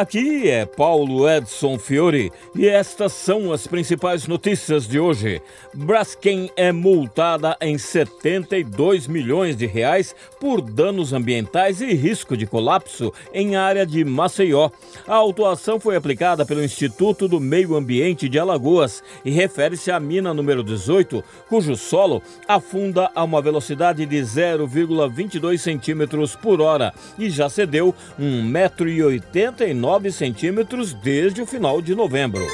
Aqui é Paulo Edson Fiore e estas são as principais notícias de hoje. Braskem é multada em 72 milhões de reais por danos ambientais e risco de colapso em área de Maceió. A autuação foi aplicada pelo Instituto do Meio Ambiente de Alagoas e refere-se à mina número 18, cujo solo afunda a uma velocidade de 0,22 centímetros por hora e já cedeu 1,89m 9 centímetros desde o final de novembro.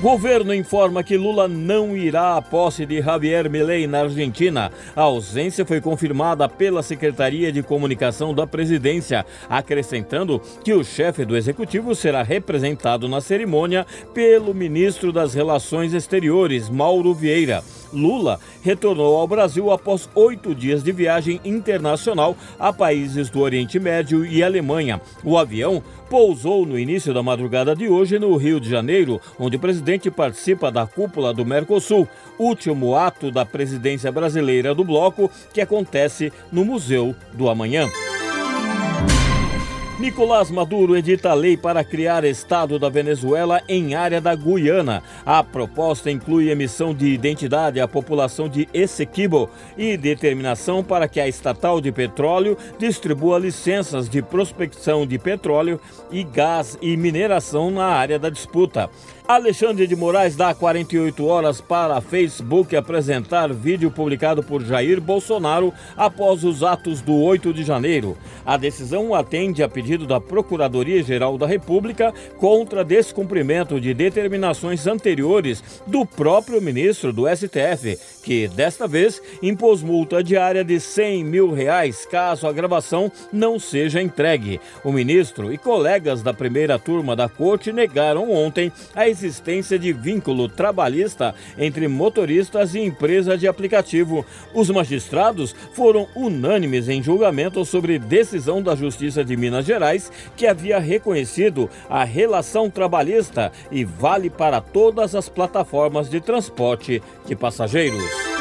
Governo informa que Lula não irá à posse de Javier Milei na Argentina. A ausência foi confirmada pela Secretaria de Comunicação da Presidência, acrescentando que o chefe do executivo será representado na cerimônia pelo ministro das Relações Exteriores, Mauro Vieira. Lula retornou ao Brasil após oito dias de viagem internacional a países do Oriente Médio e Alemanha. O avião pousou no início da madrugada de hoje no Rio de Janeiro, onde o presidente participa da cúpula do Mercosul, último ato da presidência brasileira do bloco, que acontece no Museu do Amanhã. Nicolás Maduro edita lei para criar Estado da Venezuela em área da Guiana. A proposta inclui emissão de identidade à população de Essequibo e determinação para que a estatal de petróleo distribua licenças de prospecção de petróleo e gás e mineração na área da disputa. Alexandre de Moraes dá 48 horas para Facebook apresentar vídeo publicado por Jair Bolsonaro após os atos do 8 de janeiro. A decisão atende a pedido da Procuradoria-Geral da República contra descumprimento de determinações anteriores do próprio ministro do STF, que desta vez impôs multa diária de 100 mil reais caso a gravação não seja entregue. O ministro e colegas da primeira turma da corte negaram ontem a existência de vínculo trabalhista entre motoristas e empresa de aplicativo. Os magistrados foram unânimes em julgamento sobre decisão da Justiça de Minas Gerais, que havia reconhecido a relação trabalhista e vale para todas as plataformas de transporte de passageiros.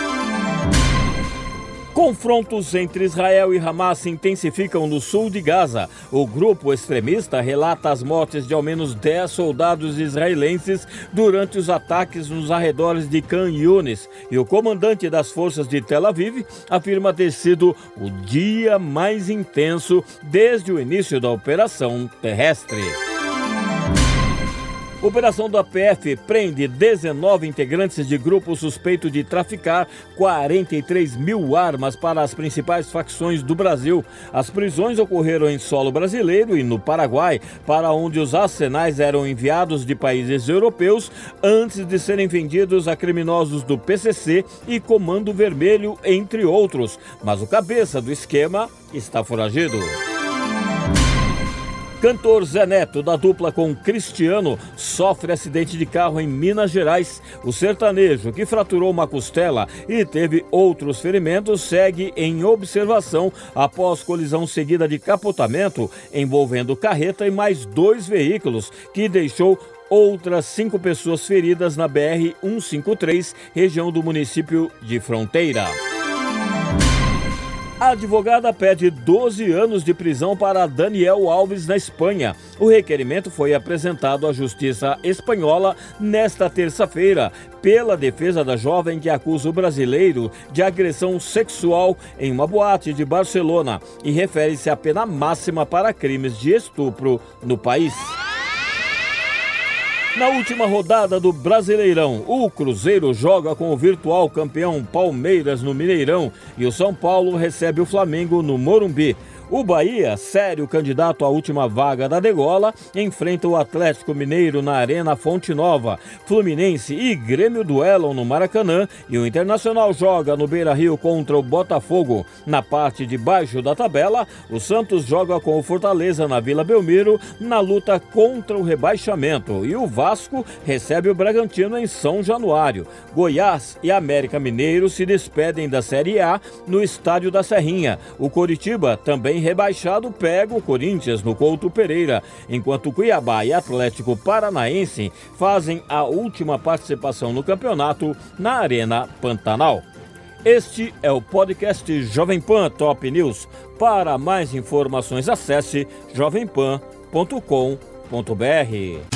Confrontos entre Israel e Hamas se intensificam no sul de Gaza. O grupo extremista relata as mortes de ao menos 10 soldados israelenses durante os ataques nos arredores de Khan Yunis. E o comandante das forças de Tel Aviv afirma ter sido o dia mais intenso desde o início da operação terrestre. Operação da PF prende 19 integrantes de grupo suspeito de traficar 43 mil armas para as principais facções do Brasil. As prisões ocorreram em solo brasileiro e no Paraguai, para onde os arsenais eram enviados de países europeus antes de serem vendidos a criminosos do PCC e Comando Vermelho, entre outros. Mas o cabeça do esquema está foragido. Cantor Zé Neto, da dupla com Cristiano, sofre acidente de carro em Minas Gerais. O sertanejo, que fraturou uma costela e teve outros ferimentos, segue em observação após colisão seguida de capotamento envolvendo carreta e mais dois veículos, que deixou outras cinco pessoas feridas na BR-153, região do município de Fronteira. A advogada pede 12 anos de prisão para Daniel Alves na Espanha. O requerimento foi apresentado à Justiça Espanhola nesta terça-feira pela defesa da jovem que acusa o brasileiro de agressão sexual em uma boate de Barcelona e refere-se à pena máxima para crimes de estupro no país. Na última rodada do Brasileirão, o Cruzeiro joga com o virtual campeão Palmeiras no Mineirão e o São Paulo recebe o Flamengo no Morumbi. O Bahia, sério candidato à última vaga da degola, enfrenta o Atlético Mineiro na Arena Fonte Nova. Fluminense e Grêmio duelam no Maracanã e o Internacional joga no Beira Rio contra o Botafogo. Na parte de baixo da tabela, o Santos joga com o Fortaleza na Vila Belmiro na luta contra o rebaixamento. E o Vasco recebe o Bragantino em São Januário. Goiás e América Mineiro se despedem da Série A no Estádio da Serrinha. O Coritiba também rebaixado pega o Corinthians no Couto Pereira, enquanto Cuiabá e Atlético Paranaense fazem a última participação no campeonato na Arena Pantanal. Este é o podcast Jovem Pan Top News. Para mais informações, acesse jovempan.com.br.